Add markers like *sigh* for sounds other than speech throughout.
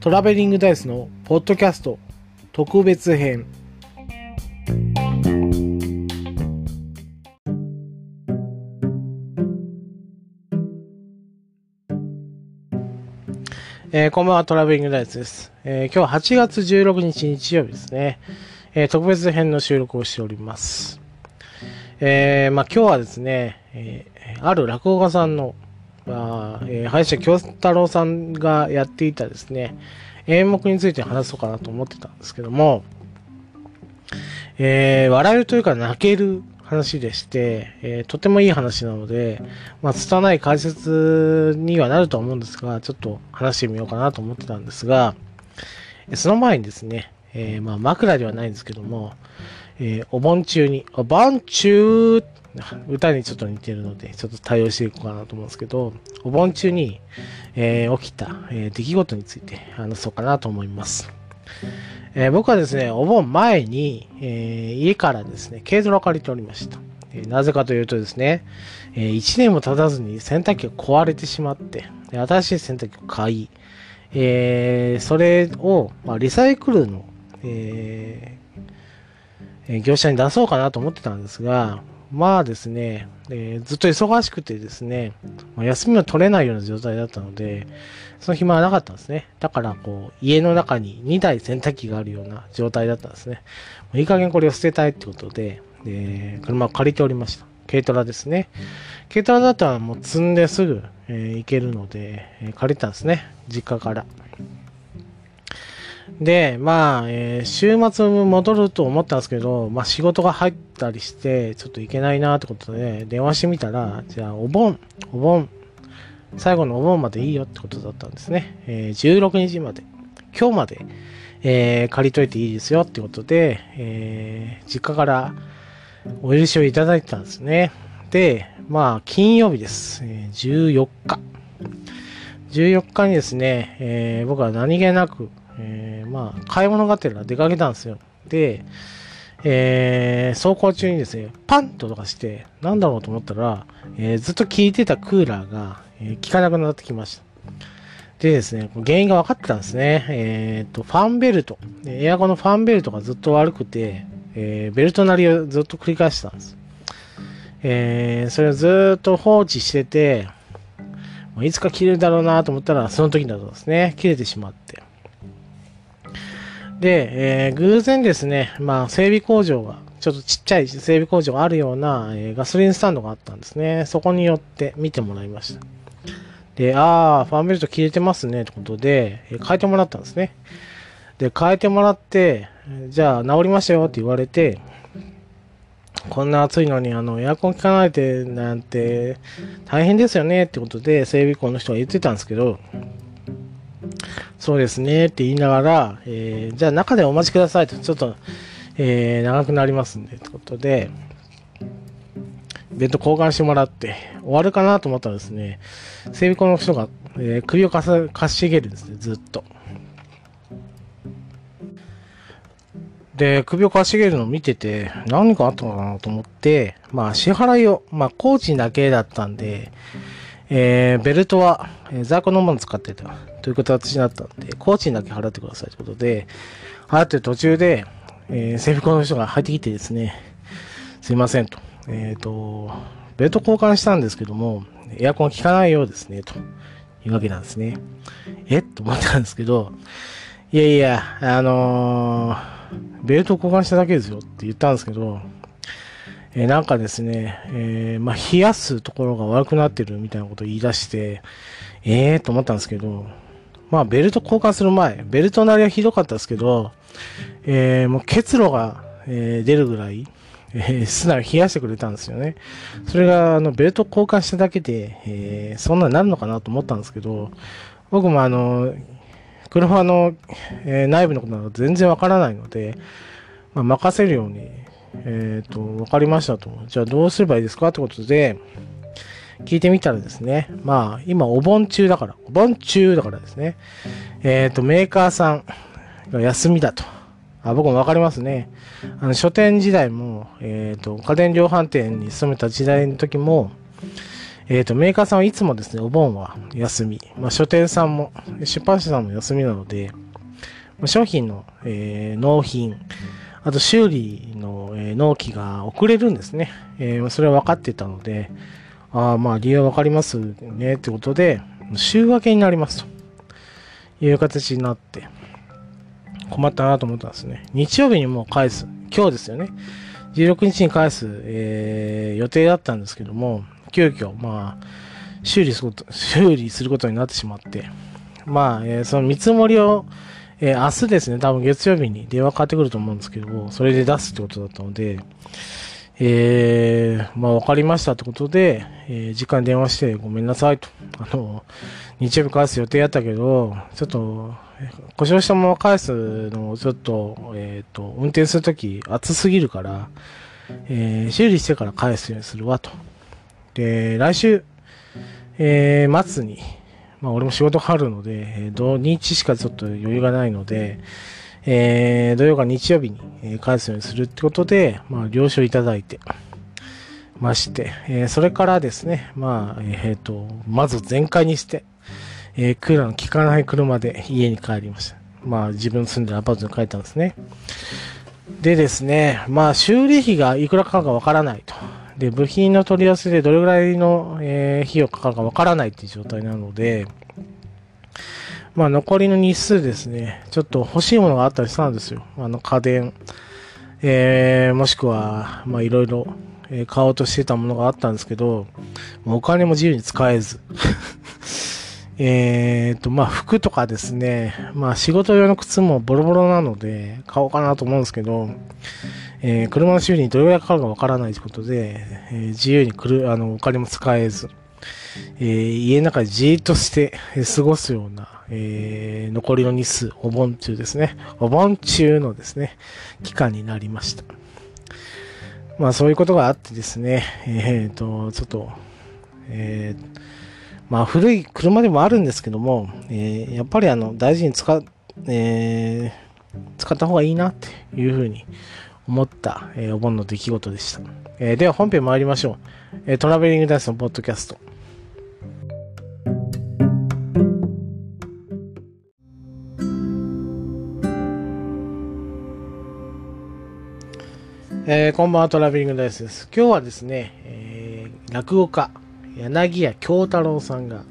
トラベリングダイスのポッドキャスト特別編えー、こんばんは、トラベリングダイスです。えー、今日は8月16日日曜日ですね。えー、特別編の収録をしております。えー、まあ今日はですね、えー、ある落語家さんの、まあ、えー、林家京太郎さんがやっていたですね、演目について話そうかなと思ってたんですけども、えー、笑えるというか泣ける話でして、えー、とてもいい話なので、まあ、拙い解説にはなると思うんですが、ちょっと話してみようかなと思ってたんですが、その前にですね、えー、まあ、枕ではないんですけども、えー、お盆中に、お盆中、歌にちょっと似てるので、ちょっと対応していこうかなと思うんですけど、お盆中に、えー、起きた、え出来事について話そうかなと思います。え僕はですね、お盆前に、え家からですね、軽トラを借りておりました。えなぜかというとですね、え1年も経たずに洗濯機が壊れてしまって、新しい洗濯機を買い、えそれを、まあ、リサイクルの、えー、え業者に出そうかなと思ってたんですが、まあですね、えー、ずっと忙しくてですね、ま、休みを取れないような状態だったので、その暇はなかったんですね。だから、こう、家の中に2台洗濯機があるような状態だったんですね。いい加減これを捨てたいってことで、で車を借りておりました。軽トラですね。軽トラだったらもう積んですぐ、えー、行けるので、えー、借りたんですね。実家から。で、まあ、えー、週末戻ると思ったんですけど、まあ仕事が入ったりして、ちょっと行けないなってことで、電話してみたら、じゃあお盆、お盆、最後のお盆までいいよってことだったんですね。えー、16日まで、今日まで、えー、借りといていいですよってことで、えー、実家からお許しをいただいたんですね。で、まあ、金曜日です。え、14日。14日にですね、えー、僕は何気なく、えー、まあ、買い物がてら出かけたんですよ。で、えー、走行中にですね、パンととかして、なんだろうと思ったら、えー、ずっと効いてたクーラーが、え、効かなくなってきました。でですね、原因が分かってたんですね。えっ、と、ファンベルト。エアコンのファンベルトがずっと悪くて、えベルトなりをずっと繰り返してたんです。えそれをずっと放置してて、いつか切れるだろうなと思ったら、その時だとですね、切れてしまって。で、えー、偶然ですね、まあ、整備工場が、ちょっとちっちゃい整備工場があるような、えー、ガソリンスタンドがあったんですね。そこによって見てもらいました。で、ああ、ファンベルト切れてますね、ってことで、えー、変えてもらったんですね。で、変えてもらって、じゃあ治りましたよって言われて、こんな暑いのにあのエアコン効かないでなんて大変ですよねってことで整備工の人が言ってたんですけど、そうですねって言いながら、えー、じゃあ中でお待ちくださいと、ちょっと、えー、長くなりますんで、ってことで、ベッド交換してもらって、終わるかなと思ったらですね、整備工の人が、えー、首をかかしげるんですね、ずっと。で、首をかしげるのを見てて、何かあったのかなと思って、まあ、支払いを、まあ、工賃だけだったんで、えー、ベルトは、えー、在庫のもの使ってたという形になったんで、工賃だけ払ってくださいということで、払ってる途中で、えー、制服の人が入ってきてですね、すいませんと。えっ、ー、と、ベルト交換したんですけども、エアコン効かないようですね、というわけなんですね。え？と思ったんですけど、いやいや、あのー、ベルト交換しただけですよって言ったんですけど、えー、なんかですね、えー、まあ、冷やすところが悪くなってるみたいなことを言い出して、ええー、と思ったんですけど、まあ、ベルト交換する前、ベルトなりはひどかったですけど、えー、もう結露が、えー、出るぐらい、えー、素直冷やしてくれたんですよね。それが、あの、ベルト交換しただけで、えー、そんなになるのかなと思ったんですけど、僕もあの、車の、えー、内部のことなど全然わからないので、まあ、任せるように、えっ、ー、と、わかりましたと。じゃあどうすればいいですかってことで、聞いてみたらですね、まあ、今お盆中だから、お盆中だからですね、えっ、ー、と、メーカーさんが休みだと。あ僕もわかりますね。あの、書店時代も、えっ、ー、と、家電量販店に勤めた時代の時も、えっ、と、メーカーさんはいつもですね、お盆は休み。まあ、書店さんも、出版社さんも休みなので、商品の、えー納品、あと修理の、え納期が遅れるんですね。えーそれは分かってたので、ああ、まあ理由は分かりますね、ってことで、週明けになりますという形になって、困ったなと思ったんですね。日曜日にもう返す。今日ですよね。16日に返す、えー予定だったんですけども、急遽、まあ、修理すること、修理することになってしまって、まあ、えーその見積もりを、えー明日ですね、多分月曜日に電話かかってくると思うんですけども、それで出すってことだったので、えー、まあ、わかりましたってことで、えー時間電話してごめんなさいと。あの、日曜日返す予定やったけど、ちょっと、故障したまま返すのをちょっと、えっ、と、運転するとき暑すぎるから、えー修理してから返すようにするわと。で、来週、えー末に、まあ俺も仕事があるので、土日しかちょっと余裕がないので、えー土曜か日曜日にえ返すようにするってことで、まあ了承いただいてまして、えーそれからですね、まあ、えっ、と、まず全開にして、えクーラーの効かない車で家に帰りました。まあ自分住んでるアパートに帰ったんですね。でですね、まあ修理費がいくらかかるかわからないと。で、部品の取り寄せでどれぐらいの、え費用かかるかわからないっていう状態なので、まあ残りの日数ですね、ちょっと欲しいものがあったりしたんですよ。あの家電、えー、もしくは、まあいろいろ、買おうとしてたものがあったんですけど、お金も自由に使えず。*laughs* えーと、まあ服とかですね、まあ仕事用の靴もボロボロなので買おうかなと思うんですけど、えー車の修理にどれぐらいかかるかわからないということで、えー自由にくるあのお金も使えず、えー家の中でじーっとして過ごすような、えー残りの日数、お盆中ですね。お盆中のですね、期間になりました。まあそういうことがあってですね、えっ、と、ちょっと、えーまあ古い車でもあるんですけども、えーやっぱりあの大事に使、えー使った方がいいなっていうふうに思った、えーお盆の出来事でした。えーでは本編参りましょう。えートラベリングダイスのポッドキャスト。えーこんばんは、トラベリングダイスです。今日はですね、えー落語家、柳家京太郎さんが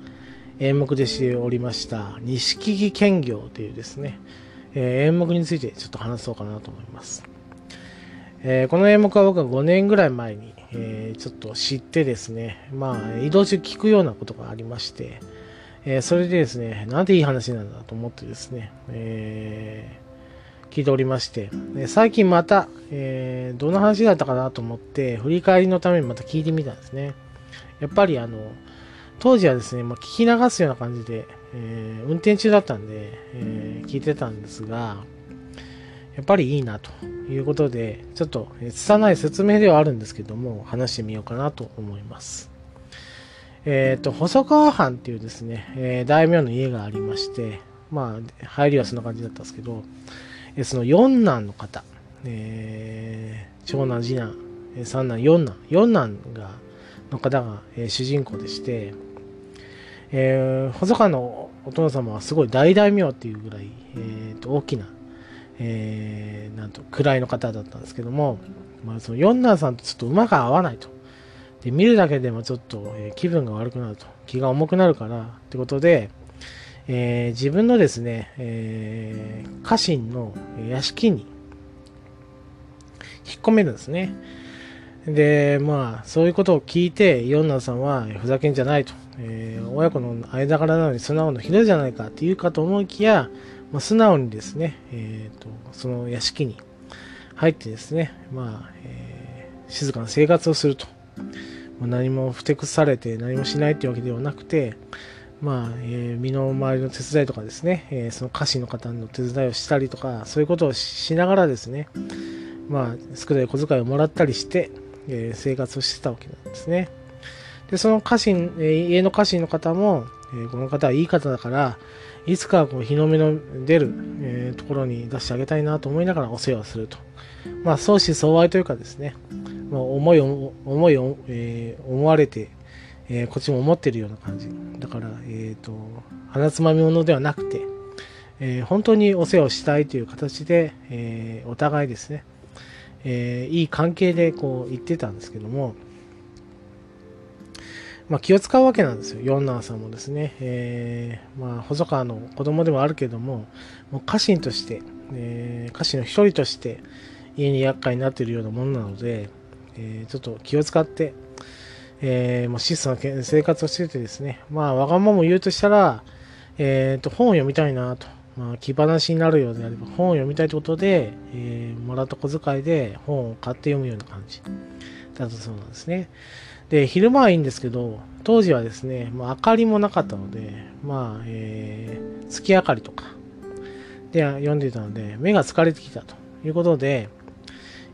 演目でしておりました、錦木剣行というですね、えー演目についてちょっと話そうかなと思います。えこの演目は僕は5年ぐらい前に、えちょっと知ってですね、まあ、移動中聞くようなことがありまして、えそれでですね、なんていい話なんだと思ってですね、えー聞いておりまして、最近また、えーどんな話だったかなと思って、振り返りのためにまた聞いてみたんですね。やっぱりあの、当時はですね、まあ、聞き流すような感じで、えー運転中だったんで、えー聞いてたんですが、やっぱりいいなということで、ちょっと、えー拙い説明ではあるんですけども、話してみようかなと思います。えっ、と、細川藩っていうですね、えー大名の家がありまして、まあ、入りはそんな感じだったんですけど、その四男の方、えー長男、次男、え三男、四男、四男が、の方が、えー主人公でして、えー細川のお殿様はすごい大大名っていうぐらい、えーと大きな、えーなんと位の方だったんですけども、まあ、その四男さんとちょっと馬が合わないと。で見るだけでもちょっと、えー気分が悪くなると。気が重くなるからってことで、えー自分のですね、えー家臣の屋敷に引っ込めるんですね。で、まあ、そういうことを聞いて、四男さんは、ふざけんじゃないと。えー親子の間柄なのに素直なひどいじゃないかって言うかと思いきや、まあ、素直にですね、えーと、その屋敷に入ってですね、まあ、えー静かな生活をすると。まあ何もふてくされて何もしないっていうわけではなくて、まあ、えー身の回りの手伝いとかですね、えーその家臣の方の手伝いをしたりとか、そういうことをしながらですね、まあ、少ない小遣いをもらったりして、えー生活をしてたわけなんですね。で、その家臣、えー家の家臣の方も、えーこの方はいい方だから、いつかこう日の目の出る、えーところに出してあげたいなと思いながらお世話をすると。まあ、相思相愛というかですね、まあ、思いを、思いを、えー思われて、えー、こっちも思ってるような感じ。だから、えっ、ー、と、鼻つまみ物ではなくて、えー、本当にお世話をしたいという形で、えお互いですね、えいい関係でこう言ってたんですけども、まあ、気を使うわけなんですよ、四男さんもですね。え、まあ、細川の子供でもあるけども、もう家臣として、え、家臣の一人として、家に厄介になっているようなものなので、え、ちょっと気を使って、えー、もう質素な生活をしててですね、まあ、わがまま言うとしたら、えっ、ー、と、本を読みたいなと。まあ、気晴しになるようであれば、本を読みたいということで、えー、もらった小遣いで本を買って読むような感じだったそうなんですね。で、昼間はいいんですけど、当時はですね、まあ、明かりもなかったので、まあ、えー、月明かりとかで読んでいたので、目が疲れてきたということで、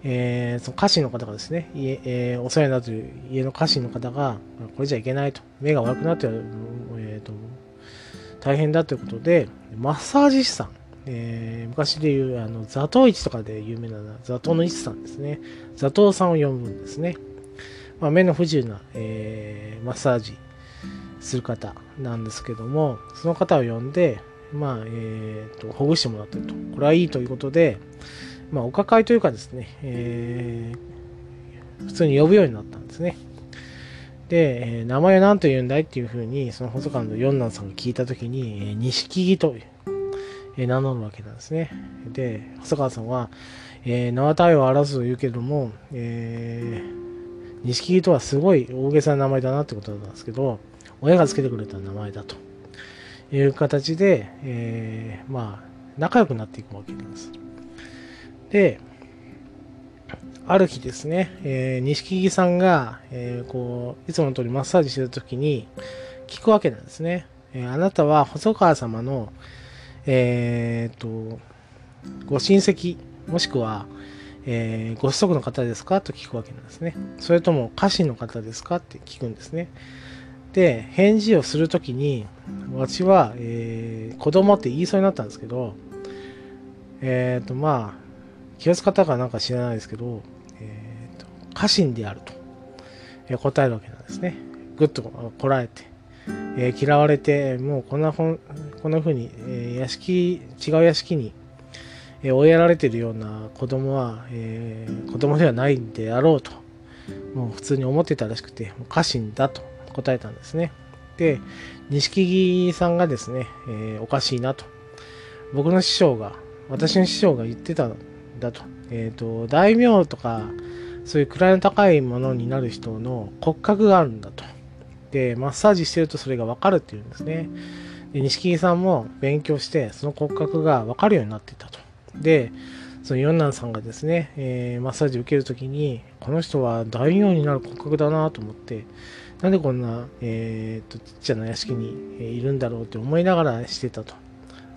えー、その家臣の方がですね、家えー、お世話になっている家の家臣の方が、これじゃいけないと、目が悪くなって、えーと、大変だということで、マッサージ師さん、えー、昔でいうあの座頭市とかで有名な座頭の市さんですね、座頭さんを呼ぶんですね。まあ、目の不自由な、えー、マッサージする方なんですけども、その方を呼んで、まあ、えー、と、ほぐしてもらってると。これはいいということで、まあ、お抱えというかですね、えー、普通に呼ぶようになったんですね。で、えー、名前は何と言うんだいっていうふうに、その細川の四男さんが聞いたときに、錦木と、えー、名乗るわけなんですね。で、細川さんは、えー、縄体を争うと言うけども、えー、錦木とはすごい大げさな名前だなってことなんですけど、親が付けてくれた名前だという形で、えー、まあ、仲良くなっていくわけなんです。で、ある日ですね、えー、錦木さんが、えー、こう、いつもの通りマッサージしてるときに聞くわけなんですね。えー、あなたは細川様の、えー、と、ご親戚、もしくは、えー、ご子息の方ですか？と聞くわけなんですね。それとも家臣の方ですか？って聞くんですね。で、返事をするときに、私は、えー、子供って言いそうになったんですけど、えっ、ー、と、まあ、気を使ったかなんか知らないですけど、え、ー、と、家臣であると、え答えるわけなんですね。ぐっとこらえて、えー、嫌われて、もうこんなこんな風に、え屋敷、違う屋敷にえ追いやられてるような子供は、えー、子供ではないんであろうと、もう普通に思ってたらしくて、家臣だと答えたんですね。で、錦木さんがですね、えー、おかしいなと。僕の師匠が、私の師匠が言ってただと。えっ、ー、と、大名とか、そういう位の高いものになる人の骨格があるんだと。で、マッサージしてるとそれがわかるっていうんですね。で、錦木さんも勉強して、その骨格がわかるようになっていたと。で、その四男さんがですね、えー、マッサージ受けるときに、この人は大名になる骨格だなと思って、なんでこんな、えー、とちっちゃな屋敷にいるんだろうって思いながらしてたと。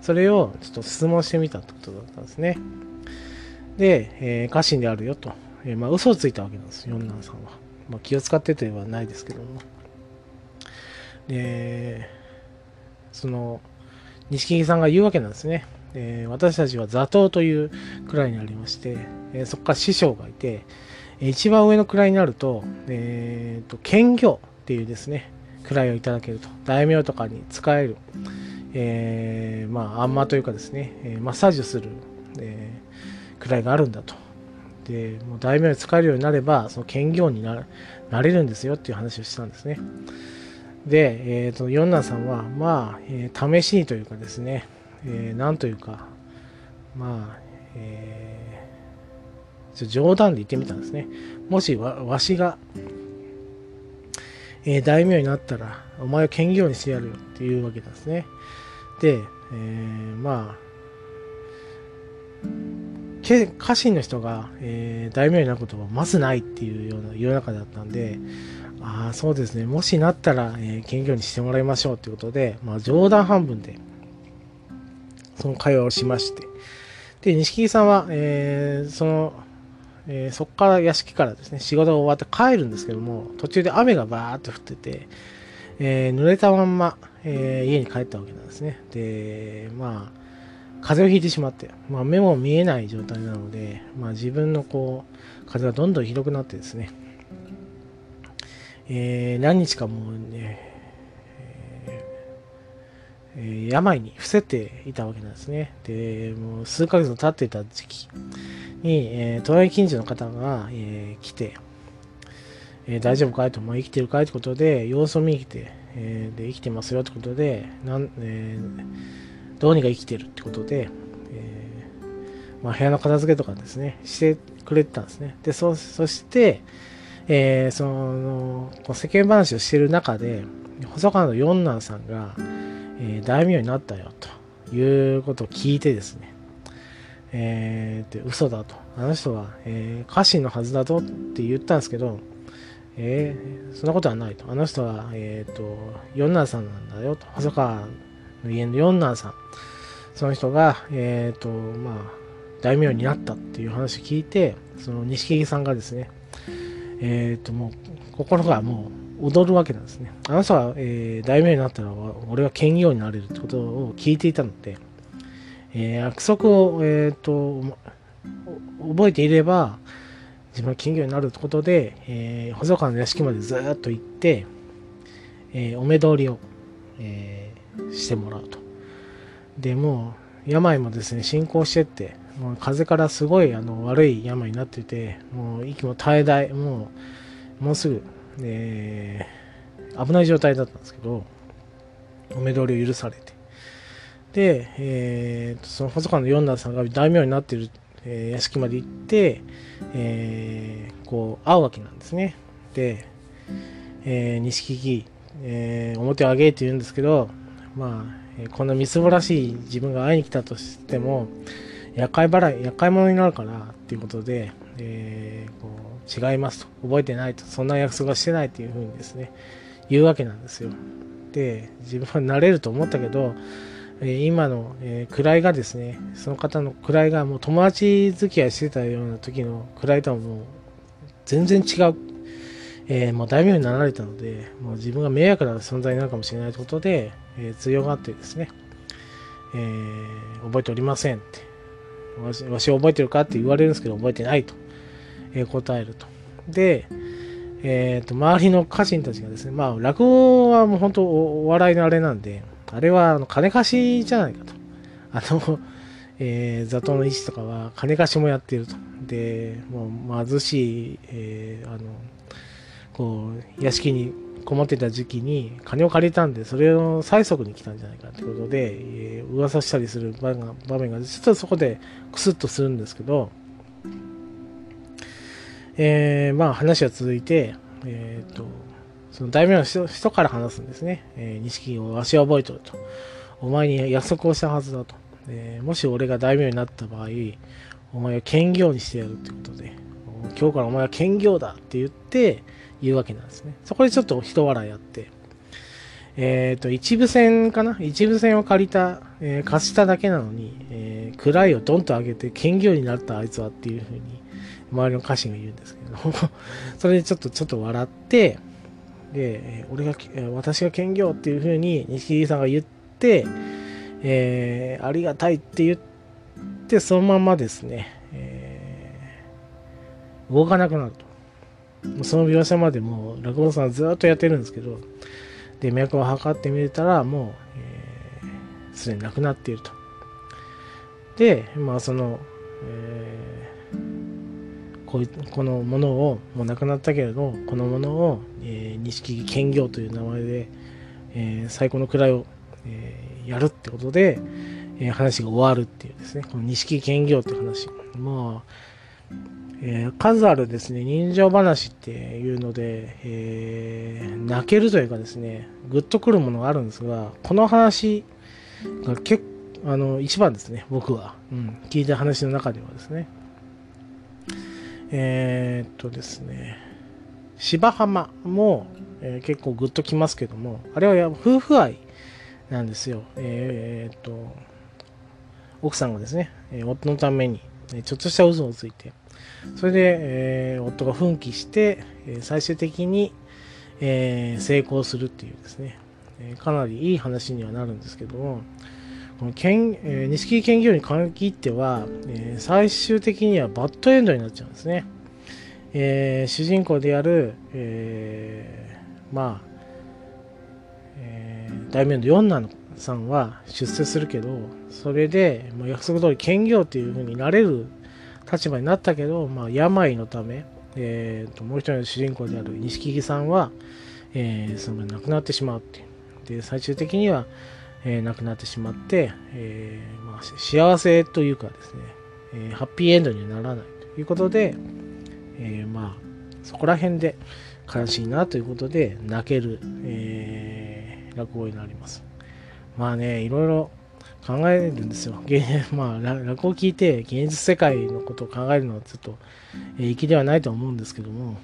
それをちょっと質問してみたってことだったんですね。で、えー、家臣であるよと。えー、まあ、嘘をついたわけなんです、四男さんは。まあ、気を使っててはないですけども。で、その、錦木さんが言うわけなんですね。えー、私たちは座頭という位にありまして、えー、そこから師匠がいて、一番上の位になると、えーと、兼業っていうですね、位をいただけると。大名とかに使える、えー、まあ、あんまというかですね、マッサージをする、えー、位があるんだと。で、もう大名に使えるようになれば、その兼業になれるんですよっていう話をしたんですね。で、えっ、ー、と、四男さんは、まあ、えー、試しにというかですね、えー、なんというか、まあ、えー、冗談で言ってみたんですね。もしわわしが、えー、大名になったら、お前を兼業にしてやるよっていうわけなんですね。で、えー、まあ、家臣の人が、えー、大名になることはまずないっていうような世の中だったんで、ああ、そうですね。もしなったら、えー、兼業にしてもらいましょうということで、まあ、冗談半分で、その会話をしまして。で、錦木さんは、えー、その、えー、そこから屋敷からですね、仕事が終わって帰るんですけども、途中で雨がバーっと降ってて、えー、濡れたまんま、えー、家に帰ったわけなんですね。で、まあ、風邪をひいてしまって、まあ、目も見えない状態なので、まあ、自分のこう、風がどんどんひどくなってですね、えー、何日かもうね、えー、病に伏せていたわけなんですね。で、もう数ヶ月経っていた時期に、えー、隣近所の方が、えー、来て、えー、大丈夫かいと、まあ、生きてるかいってことで、様子を見に来て、えー、で生きてますよってことで、なんえー、どうにか生きてるってことで、えーまあ、部屋の片付けとかですね、してくれてたんですね。で、そそして、えー、その、世間話をしてる中で、細川の四男さんが、えー、大名になったよ、ということを聞いてですね、えー、で嘘だと。あの人は、えー、家臣のはずだぞって言ったんですけど、えー、そんなことはないと。あの人は、えっ、ー、と、四男さんなんだよと。細川の家の四男さん。その人が、えっ、ー、と、まあ、大名になったっていう話を聞いて、その錦木さんがですね、えっ、ー、と、もう、心がもう踊るわけなんですね。あの人は、えー、大名になったら、俺は兼業になれるってことを聞いていたので、えー、約束を、えっ、と、覚えていれば、自分は金魚になるってことで、えー、細川の屋敷までずっと行って、えー、お目通りを、えー、してもらうと。で、も、病もですね、進行してって、もう風邪からすごいあの悪い病になってて、もう息も絶え絶え、もう、もうすぐ、えー、危ない状態だったんですけど、お目通りを許されて。で、えー、その細川の四男さんが大名になっている、えー、屋敷まで行って、えー、こう、会うわけなんですね。で、えー、錦木、えー、表を上げって言うんですけど、まあ、こんなみすぼらしい自分が会いに来たとしても、厄介払い、厄介者になるからっていうことで、えー、こう違いますと、覚えてないと、そんな約束はしてないっていうふうにですね、言うわけなんですよ。で、自分はなれると思ったけど、え今の、えー、位がですね、その方の位がもう友達付き合いしてたような時の位とはもう全然違う、えー、もう大名になられたので、もう自分が迷惑な存在になるかもしれないということで、えー、強がってですね、えー、覚えておりませんって、わしわし覚えてるかって言われるんですけど、覚えてないと、えー、答えると。で、えっ、と、周りの家臣たちがですね、まあ、落語はもう本当お笑いのあれなんで、あれはあの金貸しじゃないかと。あの、えー、座頭の医師とかは金貸しもやっていると。で、もう貧しい、えー、あの、こう、屋敷にこもってた時期に金を借りたんで、それを催促に来たんじゃないかということで、えー、噂したりする場面が、場面がちょっとそこでクスッとするんですけど、えー、まあ話は続いて、え、ー、と、その大名の人から話すんですね。えー、錦をわしは覚えとると。お前に約束をしたはずだと。えー、もし俺が大名になった場合、お前は兼業にしてやるってことで、今日からお前は兼業だって言って言うわけなんですね。そこでちょっと人笑いあって、えっ、ー、と、一部線かな？一部線を借りた、えー、貸しただけなのに、えー、位をドンと上げて兼業になったあいつはっていうふうに、周りの家臣が言うんですけど、*laughs* それでちょっと、ちょっと笑って、で、俺が、私が兼業っていうふうに西木さんが言って、えー、ありがたいって言って、そのままですね、え、動かなくなると。その描写までもう落語さんずっとやってるんですけど、で、脈を測ってみたら、もう、す、えー、でになくなっていると。で、まあ、その、えここのものをもうなくなったけれどこのものを、えー、錦木兼業という名前で、えー、最高の位を、えー、やるってことで、えー、話が終わるっていうですねこの錦木兼業って話まあ、えー、数あるですね人情話っていうので、えー、泣けるというかですねグッとくるものがあるんですがこの話が結構あの一番ですね僕は、うん、聞いた話の中ではですねえー、っとですね、芝浜も、えー、結構グッときますけども、あれは夫婦愛なんですよ。えー、っと、奥さんがですね、夫のために、ちょっとした嘘をついて、それで、えー、夫が奮起して、最終的に、えー、成功するっていうですね、かなりいい話にはなるんですけども、この県、えー、錦木研究に限っては、えー、最終的にはバッドエンドになっちゃうんですね。えー、主人公である、えまあ、えー、大名の四男さんは出世するけど、それで、まあ、約束通り兼業っていう風になれる立場になったけど、まあ、病のため、えーと、もう一人の主人公である錦木さんは、えー、その亡くなってしまうっていう。で、最終的には、えー、亡くなってしまって、えーまあ、幸せというかですね、えー、ハッピーエンドにはならないということで、えー、まあ、そこら辺で悲しいなということで泣ける、えー、落語になります。まあね、いろいろ考えるんですよ。*laughs* *laughs* まあ、落語を聞いて現実世界のことを考えるのはちょっと、粋ではないと思うんですけども、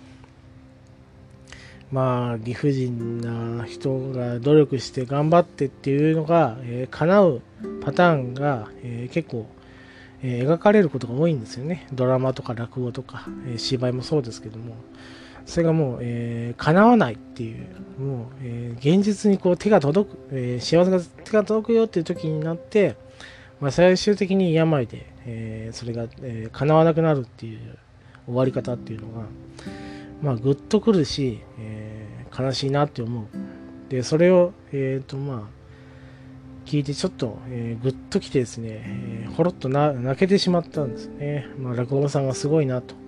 まあ、理不尽な人が努力して頑張ってっていうのが、えー、叶うパターンが、えー、結構、えー、描かれることが多いんですよね。ドラマとか落語とか、えー、芝居もそうですけども。それがもう、えー、叶わないっていう、もう、えー、現実にこう手が届く、えー、幸せが手が届くよっていう時になって、まあ、最終的に病で、えー、それが、えー、叶わなくなるっていう終わり方っていうのが、まあ、ぐっとくるし、えー、悲しいなって思う。で、それを、えっ、ー、と、まあ、聞いてちょっと、えー、ぐっときてですね、えー、ほろっとな泣けてしまったんですね。まあ、落語家さんがすごいなと。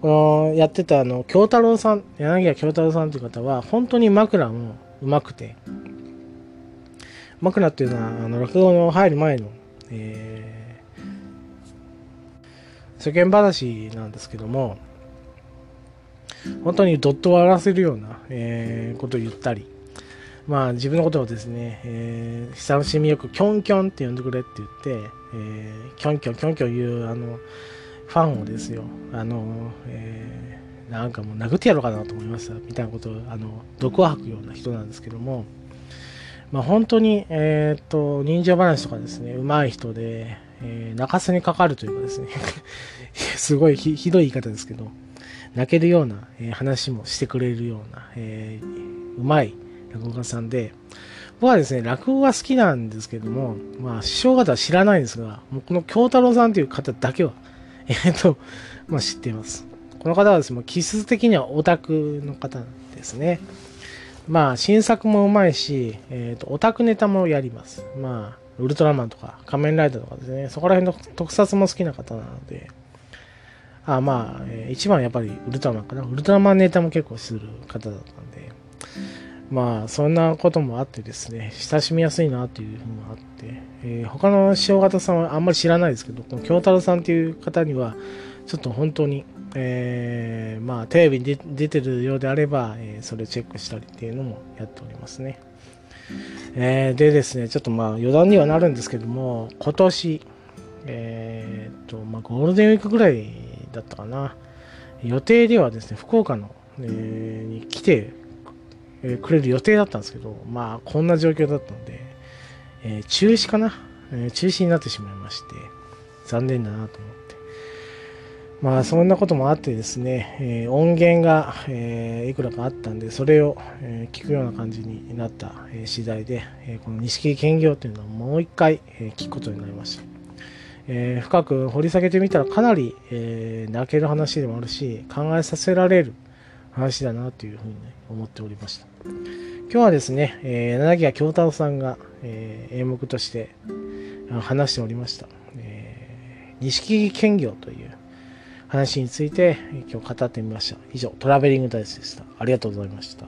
このやってたあの京太郎さん柳家京太郎さんという方は本当に枕もうまくて枕っていうのはあの落語の入る前の、えー、世間話なんですけども本当にどっと笑わせるような、えー、ことを言ったりまあ自分のことをですね、えー、親しみよくキョンキョンって呼んでくれって言って、えー、キョンキョンキョンキョン言うあのファンをですよ、あの、えー、なんかもう殴ってやろうかなと思いました、みたいなことを、あの、毒を吐くような人なんですけども、まあ、本当に、えっ、と、人情話とかですね、上手い人で、えー、泣かせにかかるというかですね。*laughs* すごいひどい言い方ですけど、泣けるような、えー、話もしてくれるような、えー、うまい落語家さんで、僕はですね、落語が好きなんですけども、まあ、師匠方は知らないんですが、もうこの京太郎さんという方だけは、え *laughs* っと、まあ、知っています。この方はですね、気質的にはオタクの方ですね。まあ、新作もうまいし、え、ー、と、オタクネタもやります。まあ、ウルトラマンとか仮面ライダーとかですね、そこら辺の特撮も好きな方なので、あまあ、えー、一番やっぱりウルトラマンかな。ウルトラマンネタも結構する方だったん、まあ、そんなこともあってですね、親しみやすいなっていうのもあって、えー、他の塩方さんはあんまり知らないですけど、この京太郎さんっていう方には、ちょっと本当に、えー、まあ、テレビに出てるようであれば、えー、それチェックしたりっていうのもやっておりますね。えー、でですね、ちょっとまあ余談にはなるんですけども、今年、えー、っと、まあ、ゴールデンウィークぐらいだったかな、予定ではですね、福岡の、えー、に来てえー、くれる予定だったんですけど、まあ、こんな状況だったので、えー、中止かな、えー、中止になってしまいまして、残念だなと思って。まあ、そんなこともあってですね、え、音源が、え、いくらかあったんで、それを、え、聞くような感じになった、えー、次第で、え、この錦木兼業というのをもう一回、え、聞くことになりました。えー、深く掘り下げてみたらかなり、えー、泣ける話でもあるし、考えさせられる話だなというふうに、思っておりました。今日はですね、えー、柳家京太郎さんが、えー、演目として話しておりました、えー、錦木兼業という話について今日語ってみました。以上、トラベリングダイスでした。ありがとうございました。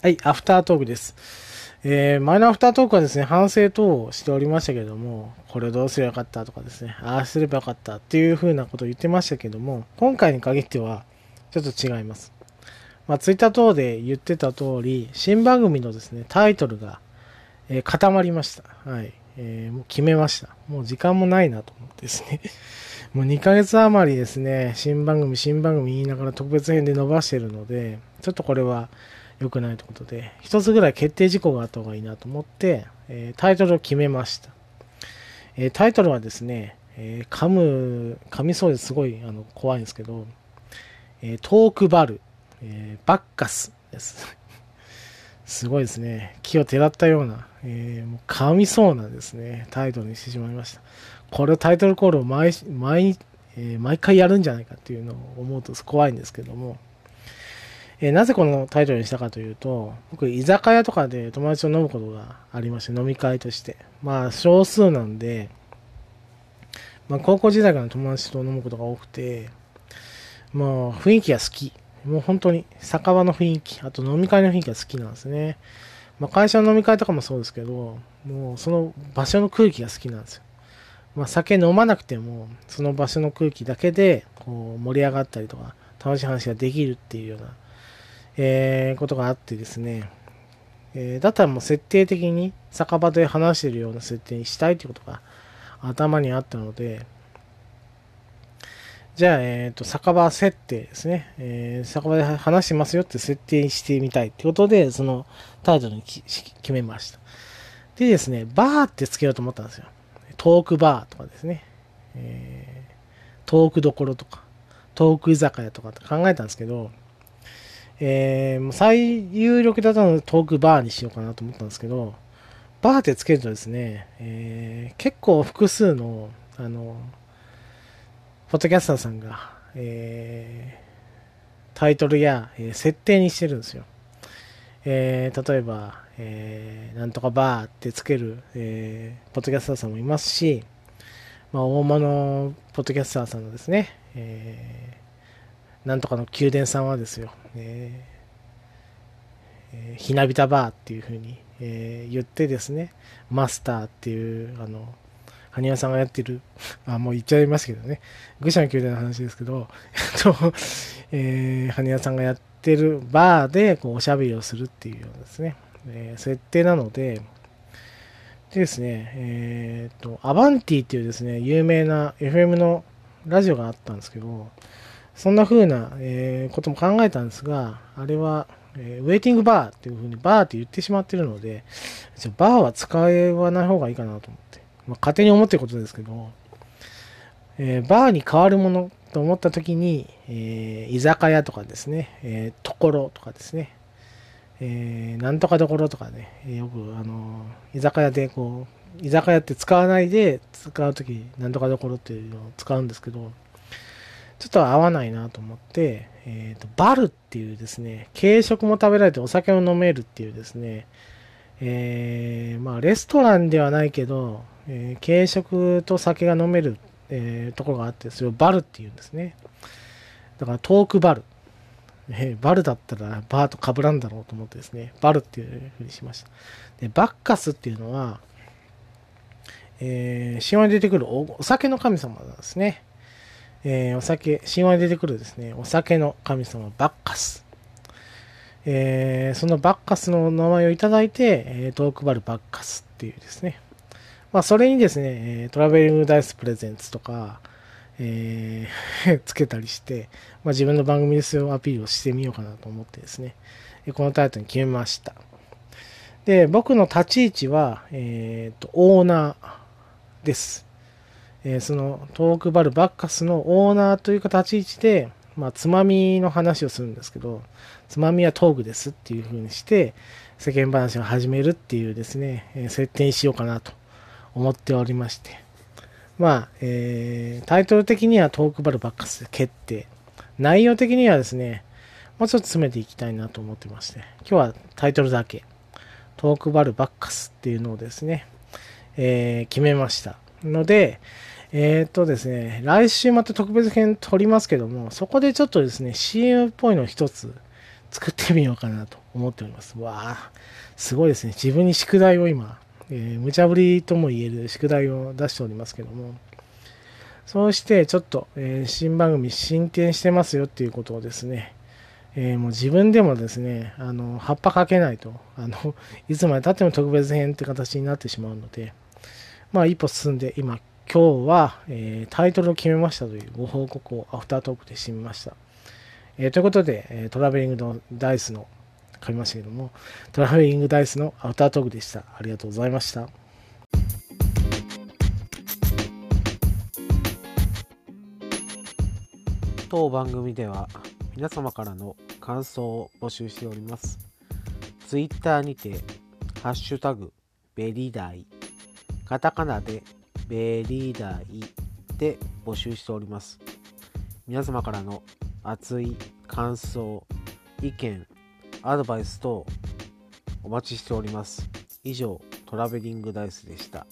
はい、アフタートークです。えー、前のアフタートークはですね、反省等をしておりましたけども、これどうすればよかったとかですね、ああすればよかったっていう風なことを言ってましたけども、今回に限っては、ちょっと違います。まあ、ツイッター等で言ってた通り、新番組のですね、タイトルが、えー、固まりました。はい。えー、もう決めました。もう時間もないなと思ってですね。*laughs* もう2ヶ月余りですね、新番組、新番組言いながら特別編で伸ばしてるので、ちょっとこれは、良くないということで、一つぐらい決定事項があった方がいいなと思って、えー、タイトルを決めました。えー、タイトルはですね、えー、噛む、噛みそうですごいあの怖いんですけど、えトークバル、えバッカスです。*laughs* すごいですね。木をてらったような、えもう噛みそうなですね、タイトルにしてしまいました。これタイトルコールを毎毎えー、毎回やるんじゃないかっていうのを思うと怖いんですけども、えー、なぜこのタイトルにしたかというと、僕、居酒屋とかで友達と飲むことがありまして、飲み会として。まあ、少数なんで、まあ、高校時代から友達と飲むことが多くて、まあ、雰囲気が好き。もう本当に、酒場の雰囲気、あと飲み会の雰囲気が好きなんですね。まあ、会社の飲み会とかもそうですけど、もうその場所の空気が好きなんですよ。まあ、酒飲まなくても、その場所の空気だけで、こう、盛り上がったりとか、楽しい話ができるっていうような、えー、ことがあってですね、えー、だったらもう設定的に酒場で話してるような設定にしたいということが頭にあったので、じゃあ、えっ、ー、と、酒場設定ですね。えー、酒場で話してますよって設定にしてみたいってことで、そのタイトルに決めました。でですね、バーってつけようと思ったんですよ。トークバーとかですね。えー、トークどころとか、トーク居酒屋とかって考えたんですけど、えー、最有力だったのでトークバーにしようかなと思ったんですけど、バーってつけるとですね、えー、結構複数の、あの、ポッドキャスターさんが、えー、タイトルや、えー、設定にしてるんですよ。えー、例えば、えー、なんとかバーってつける、えー、ポッドキャスターさんもいますし、まあ、大物ポッドキャスターさんのですね、えー、なんとかの宮殿さんはですよ、えー、ひなびたバーっていうふうに、えー、言ってですね、マスターっていう、あの、羽生さんがやってる、あ、もう言っちゃいますけどね、愚者の宮殿の話ですけど、えっと、えー、羽生さんがやってるバーでこうおしゃべりをするっていうようなですね、えー、設定なので、でですね、えっ、ー、と、アバンティっていうですね、有名な FM のラジオがあったんですけど、そんな風な、えー、ことも考えたんですが、あれは、えー、ウェイティングバーっていう風にバーって言ってしまってるので、バーは使わない方がいいかなと思って、まあ、勝手に思ってることですけど、えー、バーに変わるものと思った時に、えー、居酒屋とかですね、えー、ところとかですね、えー、なんとかどころとかね、よく、あの、居酒屋でこう、居酒屋って使わないで使う時、なんとかどころっていうのを使うんですけど、ちょっと合わないなと思って、えーと、バルっていうですね、軽食も食べられてお酒も飲めるっていうですね、えー、まあレストランではないけど、えー、軽食と酒が飲める、えー、ところがあって、それをバルっていうんですね。だからトークバル。えー、バルだったらバーと被らんだろうと思ってですね、バルっていうふうにしました。で、バッカスっていうのは、えー、神話に出てくるお酒の神様なんですね。えー、お酒、神話に出てくるですね、お酒の神様、バッカス。えー、そのバッカスの名前をいただいて、えー、トークバルバッカスっていうですね。まあ、それにですね、トラベリングダイスプレゼンツとか、えー、*laughs* つけたりして、まあ、自分の番組ですよアピールをしてみようかなと思ってですね、このタイトルに決めました。で、僕の立ち位置は、えっ、ー、と、オーナーです。えー、そのトークバルバッカスのオーナーという形位置で、まあ、つまみの話をするんですけど、つまみはトークですっていう風にして、世間話を始めるっていうですね、えー、設定にしようかなと思っておりまして。まあ、えー、タイトル的にはトークバルバッカス決定。内容的にはですね、もうちょっと詰めていきたいなと思ってまして、今日はタイトルだけ、トークバルバッカスっていうのをですね、えー、決めました。ので、えっ、とですね、来週また特別編撮りますけども、そこでちょっとですね、CM っぽいのを一つ作ってみようかなと思っております。わあ、すごいですね。自分に宿題を今、えー、無茶ぶりとも言える宿題を出しておりますけども、そうしてちょっと、えー、新番組進展してますよっていうことをですね、えー、もう自分でもですね、あの、葉っぱかけないと、あの、いつまで経っても特別編って形になってしまうので、まあ一歩進んで今今日は、えー、タイトルを決めましたというご報告をアフタートークでしてみました。えー、ということで、えトラベリングのダイスの、書きましたけども、トラベリングダイスのアフタートークでした。ありがとうございました。当番組では皆様からの感想を募集しております。ツイッターにて、ハッシュタグ、ベリダイ、カタカナでベリーダイで募集しております。皆様からの熱い感想、意見、アドバイス等お待ちしております。以上、トラベリングダイスでした。